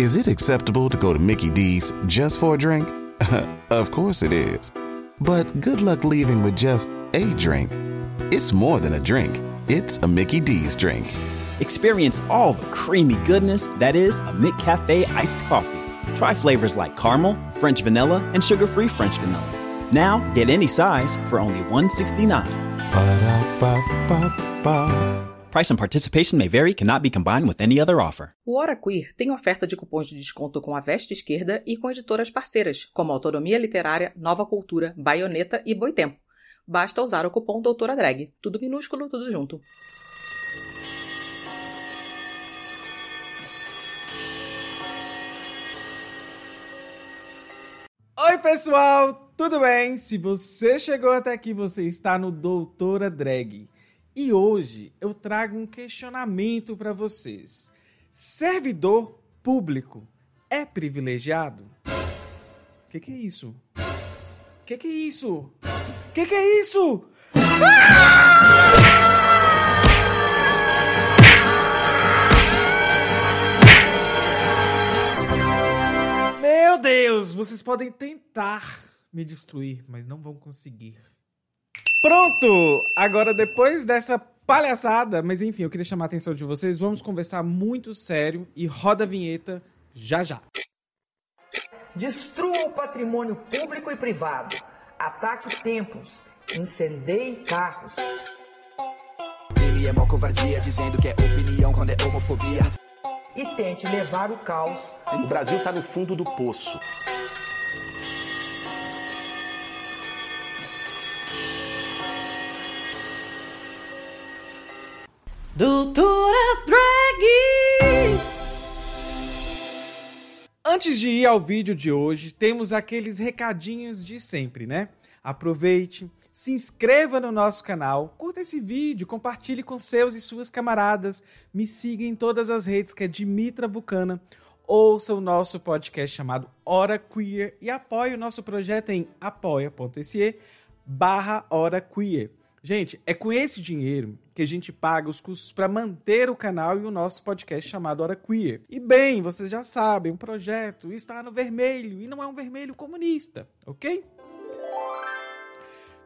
Is it acceptable to go to Mickey D's just for a drink? of course it is. But good luck leaving with just a drink. It's more than a drink, it's a Mickey D's drink. Experience all the creamy goodness that is a McCafe iced coffee. Try flavors like caramel, French vanilla, and sugar-free French vanilla. Now, get any size for only $1.69. Ba-da-ba-ba-ba. Price and participation may vary, cannot be combined with any other offer. O Hora Queer tem oferta de cupons de desconto com a Veste Esquerda e com editoras parceiras, como Autonomia Literária, Nova Cultura, Baioneta e Boitempo. Basta usar o cupom Doutora Drag. Tudo minúsculo, tudo junto. Oi, pessoal, tudo bem? Se você chegou até aqui, você está no Doutora Drag. E hoje eu trago um questionamento para vocês. Servidor público é privilegiado? O que, que é isso? O que, que é isso? O que, que é isso? Meu Deus, vocês podem tentar me destruir, mas não vão conseguir. Pronto! Agora, depois dessa palhaçada, mas enfim, eu queria chamar a atenção de vocês, vamos conversar muito sério e roda a vinheta já já. Destrua o patrimônio público e privado. Ataque templos. Incendeie carros. Ele é mó covardia, dizendo que é opinião quando é homofobia. E tente levar o caos. O Brasil está no fundo do poço. Doutora Drag! Antes de ir ao vídeo de hoje, temos aqueles recadinhos de sempre, né? Aproveite, se inscreva no nosso canal, curta esse vídeo, compartilhe com seus e suas camaradas, me siga em todas as redes que é Dimitra Vulcana, ouça o nosso podcast chamado Hora Queer e apoie o nosso projeto em apoia.se barra Hora Queer. Gente, é com esse dinheiro que a gente paga os custos para manter o canal e o nosso podcast chamado Hora Queer. E bem, vocês já sabem, o projeto está no vermelho e não é um vermelho comunista, ok?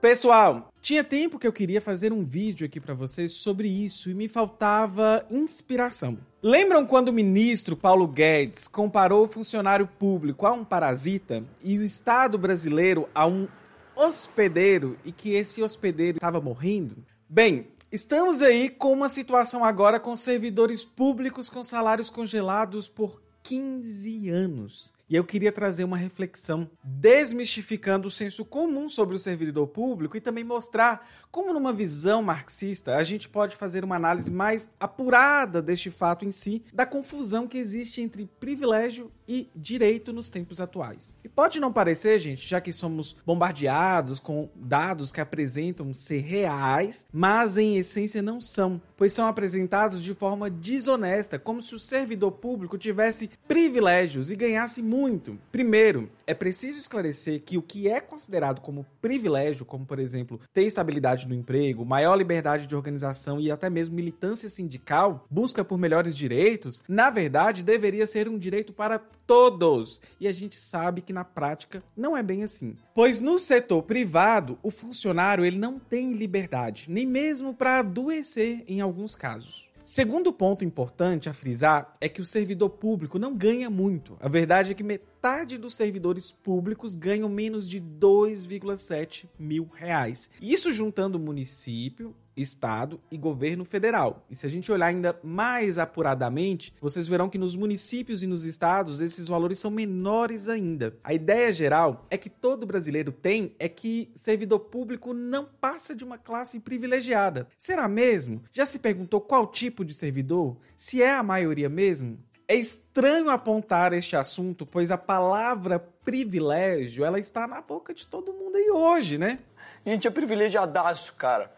Pessoal, tinha tempo que eu queria fazer um vídeo aqui para vocês sobre isso e me faltava inspiração. Lembram quando o ministro Paulo Guedes comparou o funcionário público a um parasita e o Estado brasileiro a um hospedeiro e que esse hospedeiro estava morrendo? Bem, estamos aí com uma situação agora com servidores públicos com salários congelados por 15 anos. E eu queria trazer uma reflexão desmistificando o senso comum sobre o servidor público e também mostrar como, numa visão marxista, a gente pode fazer uma análise mais apurada deste fato em si, da confusão que existe entre privilégio e direito nos tempos atuais. E pode não parecer, gente, já que somos bombardeados com dados que apresentam ser reais, mas em essência não são, pois são apresentados de forma desonesta, como se o servidor público tivesse privilégios e ganhasse muito. Primeiro, é preciso esclarecer que o que é considerado como privilégio, como por exemplo ter estabilidade no emprego, maior liberdade de organização e até mesmo militância sindical, busca por melhores direitos, na verdade deveria ser um direito para todos. E a gente sabe que na prática não é bem assim. Pois no setor privado, o funcionário ele não tem liberdade, nem mesmo para adoecer em alguns casos. Segundo ponto importante a frisar é que o servidor público não ganha muito. A verdade é que metade dos servidores públicos ganham menos de 2,7 mil reais. Isso juntando município, estado e governo federal. E se a gente olhar ainda mais apuradamente, vocês verão que nos municípios e nos estados esses valores são menores ainda. A ideia geral é que todo brasileiro tem é que servidor público não passa de uma classe privilegiada. Será mesmo? Já se perguntou qual tipo de servidor? Se é a maioria mesmo? É estranho apontar este assunto, pois a palavra privilégio ela está na boca de todo mundo aí hoje, né? A gente é privilegiadaço, cara.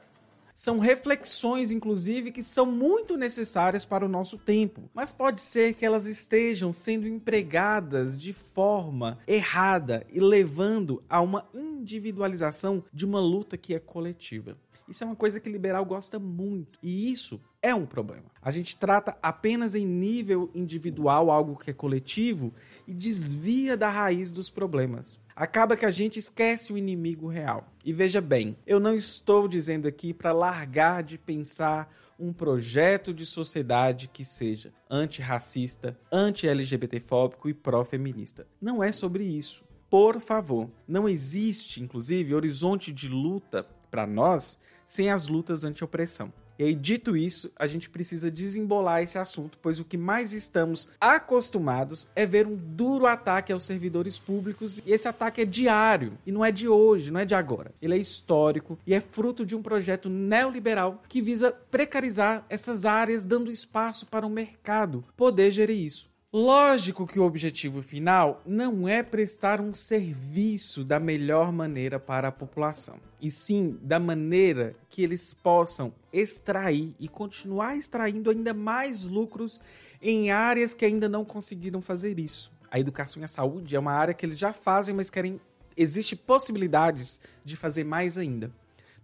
São reflexões, inclusive, que são muito necessárias para o nosso tempo, mas pode ser que elas estejam sendo empregadas de forma errada e levando a uma individualização de uma luta que é coletiva. Isso é uma coisa que liberal gosta muito, e isso é um problema. A gente trata apenas em nível individual algo que é coletivo e desvia da raiz dos problemas. Acaba que a gente esquece o inimigo real. E veja bem, eu não estou dizendo aqui para largar de pensar um projeto de sociedade que seja antirracista, anti-LGBTfóbico e pró-feminista. Não é sobre isso. Por favor, não existe, inclusive, horizonte de luta para nós sem as lutas anti-opressão. E aí, dito isso, a gente precisa desembolar esse assunto, pois o que mais estamos acostumados é ver um duro ataque aos servidores públicos, e esse ataque é diário, e não é de hoje, não é de agora. Ele é histórico e é fruto de um projeto neoliberal que visa precarizar essas áreas, dando espaço para o mercado poder gerir isso. Lógico que o objetivo final não é prestar um serviço da melhor maneira para a população, e sim da maneira que eles possam extrair e continuar extraindo ainda mais lucros em áreas que ainda não conseguiram fazer isso. A educação e a saúde é uma área que eles já fazem, mas querem existe possibilidades de fazer mais ainda.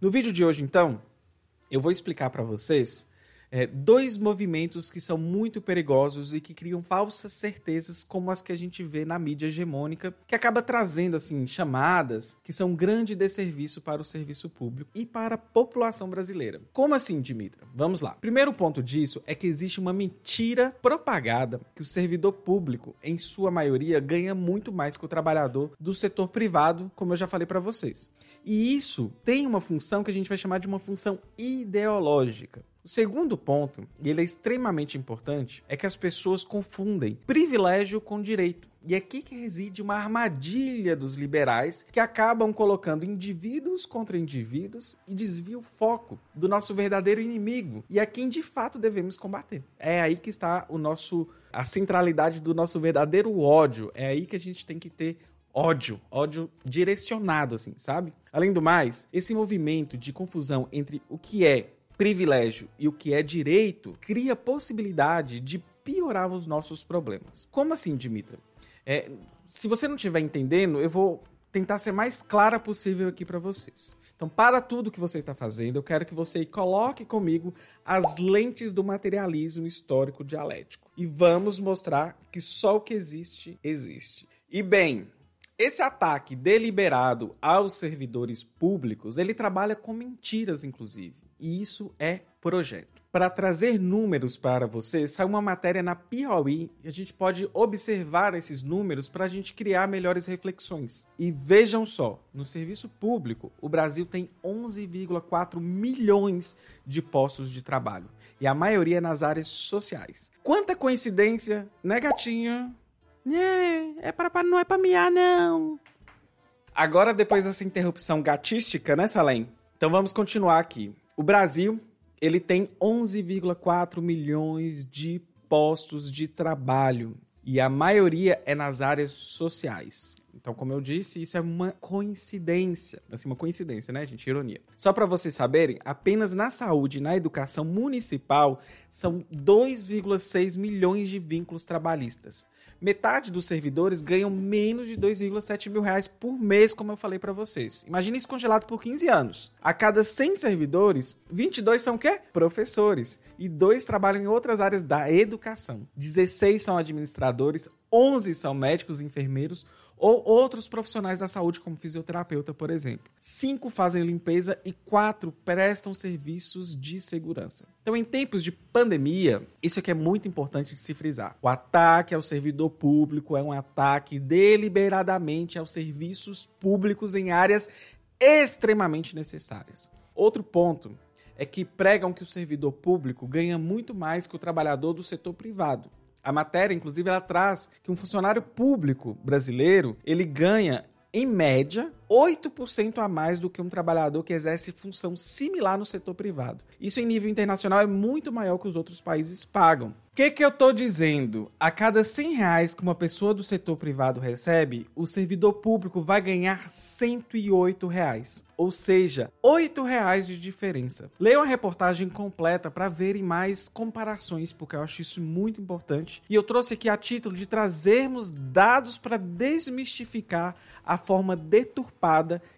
No vídeo de hoje, então, eu vou explicar para vocês é, dois movimentos que são muito perigosos e que criam falsas certezas, como as que a gente vê na mídia hegemônica, que acaba trazendo assim chamadas que são um grande desserviço para o serviço público e para a população brasileira. Como assim, Dimitra? Vamos lá. Primeiro ponto disso é que existe uma mentira propagada que o servidor público, em sua maioria, ganha muito mais que o trabalhador do setor privado, como eu já falei para vocês. E isso tem uma função que a gente vai chamar de uma função ideológica. O segundo ponto, e ele é extremamente importante, é que as pessoas confundem privilégio com direito. E é aqui que reside uma armadilha dos liberais que acabam colocando indivíduos contra indivíduos e desvia o foco do nosso verdadeiro inimigo e a quem de fato devemos combater. É aí que está o nosso a centralidade do nosso verdadeiro ódio. É aí que a gente tem que ter ódio, ódio direcionado assim, sabe? Além do mais, esse movimento de confusão entre o que é privilégio e o que é direito cria possibilidade de piorar os nossos problemas. Como assim, Dimitra? É, se você não estiver entendendo, eu vou tentar ser mais clara possível aqui para vocês. Então, para tudo que você está fazendo, eu quero que você coloque comigo as lentes do materialismo histórico dialético. E vamos mostrar que só o que existe, existe. E bem, esse ataque deliberado aos servidores públicos, ele trabalha com mentiras, inclusive. E isso é projeto. Para trazer números para você, saiu uma matéria na Piauí e a gente pode observar esses números para a gente criar melhores reflexões. E vejam só, no serviço público, o Brasil tem 11,4 milhões de postos de trabalho e a maioria nas áreas sociais. Quanta coincidência, né, gatinha? É, é para não é para miar não. Agora depois dessa interrupção gatística, né, Salem? Então vamos continuar aqui. O Brasil, ele tem 11,4 milhões de postos de trabalho e a maioria é nas áreas sociais. Então, como eu disse, isso é uma coincidência, assim, uma coincidência, né, gente? Ironia. Só para vocês saberem, apenas na saúde e na educação municipal são 2,6 milhões de vínculos trabalhistas metade dos servidores ganham menos de 2,7 mil reais por mês, como eu falei para vocês. Imagina isso congelado por 15 anos. A cada 100 servidores, 22 são quê? Professores. E dois trabalham em outras áreas da educação. 16 são administradores, 11 são médicos e enfermeiros, ou outros profissionais da saúde, como fisioterapeuta, por exemplo. Cinco fazem limpeza e quatro prestam serviços de segurança. Então, em tempos de pandemia, isso aqui é muito importante de se frisar. O ataque ao servidor público é um ataque deliberadamente aos serviços públicos em áreas extremamente necessárias. Outro ponto é que pregam que o servidor público ganha muito mais que o trabalhador do setor privado. A matéria, inclusive, ela traz que um funcionário público brasileiro, ele ganha em média, 8% a mais do que um trabalhador que exerce função similar no setor privado. Isso em nível internacional é muito maior que os outros países pagam que, que eu estou dizendo? A cada 100 reais que uma pessoa do setor privado recebe, o servidor público vai ganhar 108 reais. Ou seja, 8 reais de diferença. Leia a reportagem completa para verem mais comparações, porque eu acho isso muito importante. E eu trouxe aqui a título de trazermos dados para desmistificar a forma deturpada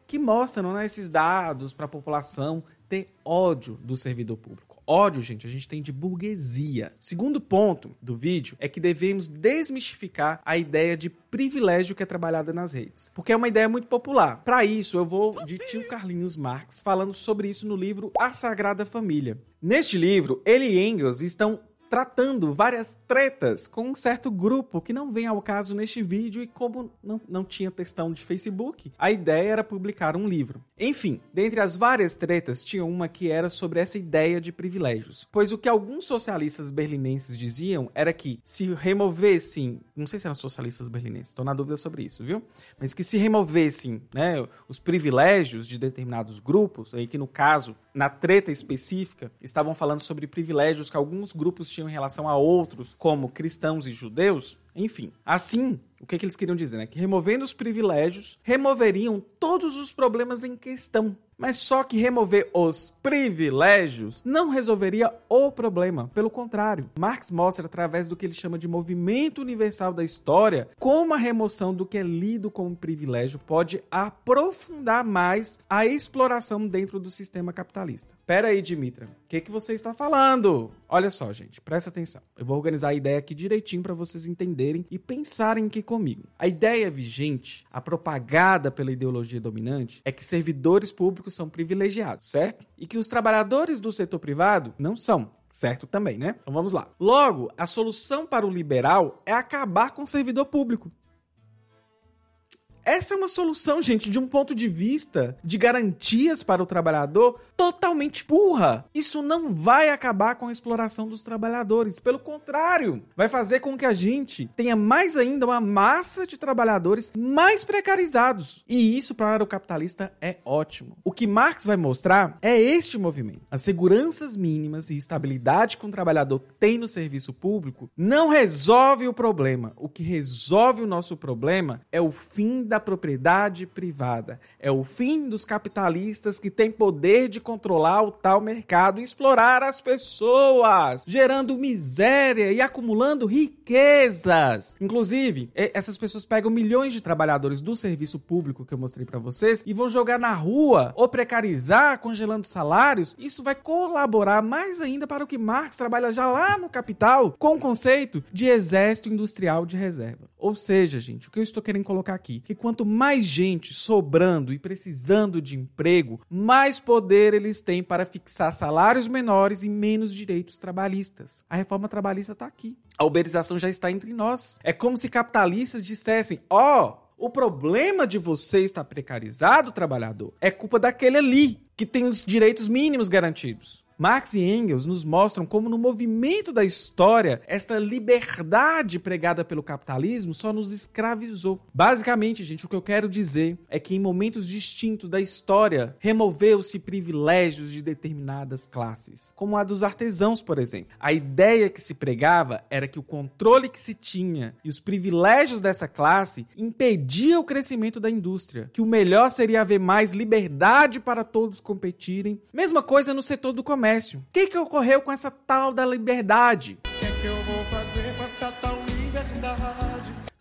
que mostram né, esses dados para a população ter ódio do servidor público ódio, gente, a gente tem de burguesia. Segundo ponto do vídeo é que devemos desmistificar a ideia de privilégio que é trabalhada nas redes, porque é uma ideia muito popular. Para isso, eu vou de tio Carlinhos Marx falando sobre isso no livro A Sagrada Família. Neste livro, ele e Engels estão tratando várias tretas com um certo grupo que não vem ao caso neste vídeo e como não, não tinha textão de Facebook, a ideia era publicar um livro. Enfim, dentre as várias tretas, tinha uma que era sobre essa ideia de privilégios, pois o que alguns socialistas berlinenses diziam era que se removessem, não sei se eram socialistas berlinenses, estou na dúvida sobre isso, viu? Mas que se removessem né, os privilégios de determinados grupos, aí que no caso, na treta específica, estavam falando sobre privilégios que alguns grupos tinham em relação a outros, como cristãos e judeus, enfim. Assim, o que, que eles queriam dizer? Né? Que removendo os privilégios, removeriam todos os problemas em questão. Mas só que remover os privilégios não resolveria o problema. Pelo contrário, Marx mostra através do que ele chama de movimento universal da história como a remoção do que é lido como privilégio pode aprofundar mais a exploração dentro do sistema capitalista. Pera aí, Dimitra, o que, que você está falando? Olha só, gente, presta atenção. Eu vou organizar a ideia aqui direitinho para vocês entenderem e pensarem aqui comigo. A ideia vigente, a propagada pela ideologia dominante, é que servidores públicos são privilegiados, certo? E que os trabalhadores do setor privado não são. Certo também, né? Então vamos lá. Logo, a solução para o liberal é acabar com o servidor público. Essa é uma solução, gente, de um ponto de vista de garantias para o trabalhador totalmente burra. Isso não vai acabar com a exploração dos trabalhadores. Pelo contrário, vai fazer com que a gente tenha mais ainda uma massa de trabalhadores mais precarizados. E isso para o capitalista é ótimo. O que Marx vai mostrar é este movimento. As seguranças mínimas e estabilidade que um trabalhador tem no serviço público não resolve o problema. O que resolve o nosso problema é o fim da propriedade privada. É o fim dos capitalistas que têm poder de controlar o tal mercado e explorar as pessoas, gerando miséria e acumulando riquezas. Inclusive, essas pessoas pegam milhões de trabalhadores do serviço público que eu mostrei para vocês e vão jogar na rua ou precarizar, congelando salários. Isso vai colaborar mais ainda para o que Marx trabalha já lá no Capital com o conceito de exército industrial de reserva. Ou seja, gente, o que eu estou querendo colocar aqui, que quanto mais gente sobrando e precisando de emprego, mais poder eles têm para fixar salários menores e menos direitos trabalhistas. A reforma trabalhista está aqui. A uberização já está entre nós. É como se capitalistas dissessem: ó, oh, o problema de você estar precarizado, trabalhador, é culpa daquele ali que tem os direitos mínimos garantidos. Marx e Engels nos mostram como no movimento da história, esta liberdade pregada pelo capitalismo só nos escravizou. Basicamente, gente, o que eu quero dizer é que em momentos distintos da história, removeu-se privilégios de determinadas classes, como a dos artesãos, por exemplo. A ideia que se pregava era que o controle que se tinha e os privilégios dessa classe impedia o crescimento da indústria, que o melhor seria haver mais liberdade para todos competirem. Mesma coisa no setor do comércio comércio. O que, que ocorreu com essa tal da liberdade?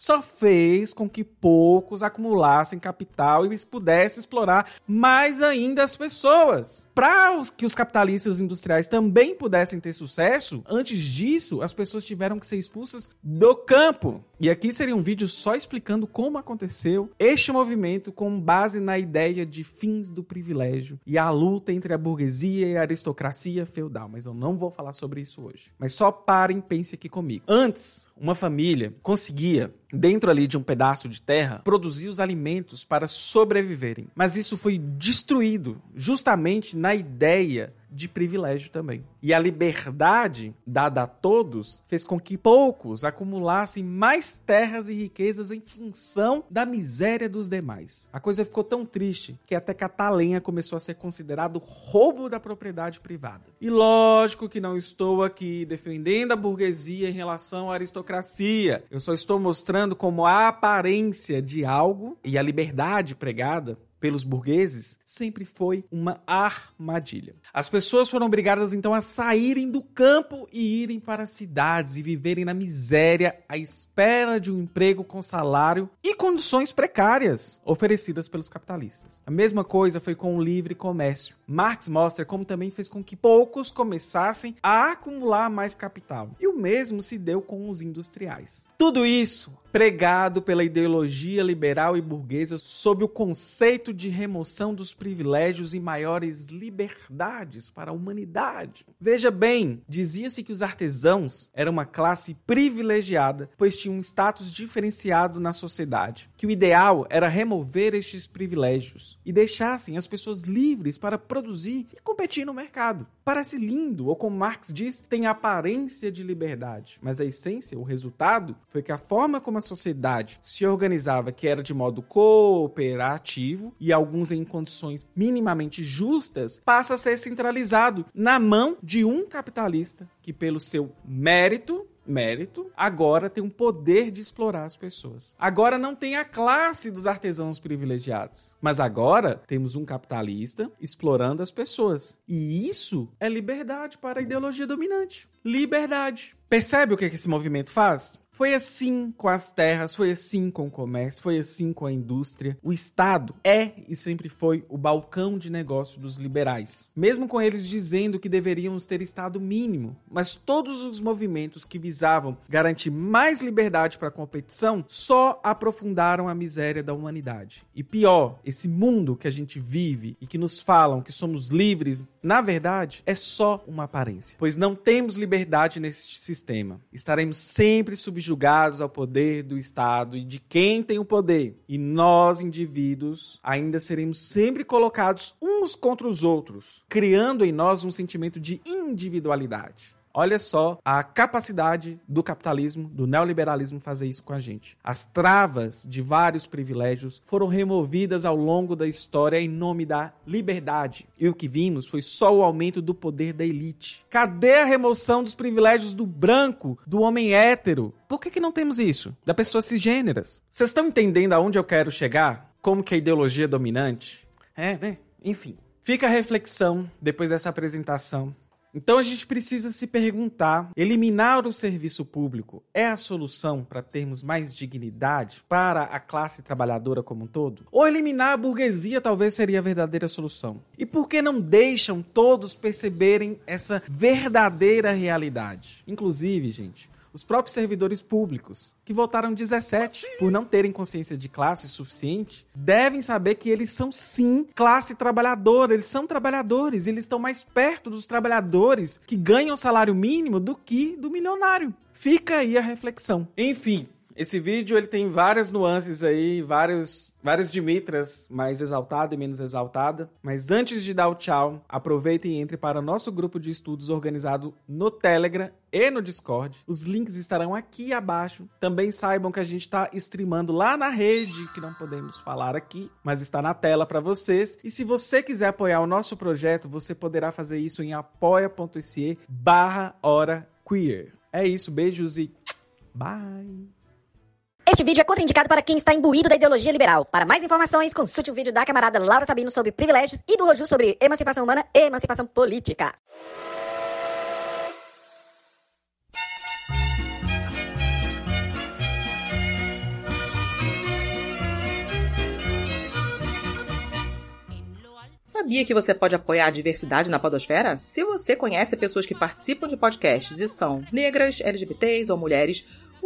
Só fez com que poucos acumulassem capital e pudessem explorar mais ainda as pessoas para que os capitalistas industriais também pudessem ter sucesso, antes disso, as pessoas tiveram que ser expulsas do campo. E aqui seria um vídeo só explicando como aconteceu este movimento com base na ideia de fins do privilégio e a luta entre a burguesia e a aristocracia feudal. Mas eu não vou falar sobre isso hoje. Mas só parem e pensem aqui comigo. Antes, uma família conseguia dentro ali de um pedaço de terra, produzir os alimentos para sobreviverem. Mas isso foi destruído justamente na ideia de privilégio também. E a liberdade dada a todos fez com que poucos acumulassem mais terras e riquezas em função da miséria dos demais. A coisa ficou tão triste que até catar lenha começou a ser considerado roubo da propriedade privada. E lógico que não estou aqui defendendo a burguesia em relação à aristocracia. Eu só estou mostrando como a aparência de algo e a liberdade pregada pelos burgueses sempre foi uma armadilha. As pessoas foram obrigadas então a saírem do campo e irem para as cidades e viverem na miséria à espera de um emprego com salário e condições precárias oferecidas pelos capitalistas. A mesma coisa foi com o livre comércio. Marx mostra como também fez com que poucos começassem a acumular mais capital. E o mesmo se deu com os industriais. Tudo isso pregado pela ideologia liberal e burguesa sob o conceito de remoção dos privilégios e maiores liberdades para a humanidade. Veja bem, dizia-se que os artesãos eram uma classe privilegiada, pois tinham um status diferenciado na sociedade, que o ideal era remover estes privilégios e deixassem as pessoas livres para produzir e competir no mercado. Parece lindo, ou como Marx diz, tem aparência de liberdade, mas a essência, o resultado, foi que a forma como a sociedade se organizava, que era de modo cooperativo e alguns em condições minimamente justas, passa a ser centralizado na mão de um capitalista que, pelo seu mérito, mérito, agora tem um poder de explorar as pessoas. Agora não tem a classe dos artesãos privilegiados, mas agora temos um capitalista explorando as pessoas. E isso é liberdade para a ideologia dominante. Liberdade. Percebe o que esse movimento faz? Foi assim com as terras, foi assim com o comércio, foi assim com a indústria. O Estado é e sempre foi o balcão de negócio dos liberais. Mesmo com eles dizendo que deveríamos ter Estado mínimo, mas todos os movimentos que visavam garantir mais liberdade para a competição só aprofundaram a miséria da humanidade. E pior, esse mundo que a gente vive e que nos falam que somos livres, na verdade, é só uma aparência, pois não temos liberdade nesse sistema. Estaremos sempre subjugados subjugados ao poder do Estado e de quem tem o poder. E nós, indivíduos, ainda seremos sempre colocados uns contra os outros, criando em nós um sentimento de individualidade. Olha só a capacidade do capitalismo, do neoliberalismo fazer isso com a gente. As travas de vários privilégios foram removidas ao longo da história em nome da liberdade. E o que vimos foi só o aumento do poder da elite. Cadê a remoção dos privilégios do branco, do homem hétero? Por que, que não temos isso? Da pessoas cisgêneras? Vocês estão entendendo aonde eu quero chegar? Como que a ideologia é dominante? É, né? Enfim. Fica a reflexão depois dessa apresentação então a gente precisa se perguntar: eliminar o serviço público é a solução para termos mais dignidade para a classe trabalhadora como um todo? Ou eliminar a burguesia talvez seria a verdadeira solução? E por que não deixam todos perceberem essa verdadeira realidade? Inclusive, gente, os próprios servidores públicos, que votaram 17 por não terem consciência de classe suficiente, devem saber que eles são sim classe trabalhadora, eles são trabalhadores, eles estão mais perto dos trabalhadores que ganham salário mínimo do que do milionário. Fica aí a reflexão. Enfim, esse vídeo ele tem várias nuances aí, vários, vários Dimitras, mais exaltada e menos exaltada. Mas antes de dar o tchau, aproveite e entre para nosso grupo de estudos organizado no Telegram e no Discord. Os links estarão aqui abaixo. Também saibam que a gente está streamando lá na rede, que não podemos falar aqui, mas está na tela para vocês. E se você quiser apoiar o nosso projeto, você poderá fazer isso em apoia.se barra hora queer. É isso, beijos e bye! Este vídeo é contraindicado para quem está imbuído da ideologia liberal. Para mais informações, consulte o vídeo da camarada Laura Sabino sobre privilégios e do Roju sobre emancipação humana e emancipação política. Sabia que você pode apoiar a diversidade na podosfera? Se você conhece pessoas que participam de podcasts e são negras, LGBTs ou mulheres,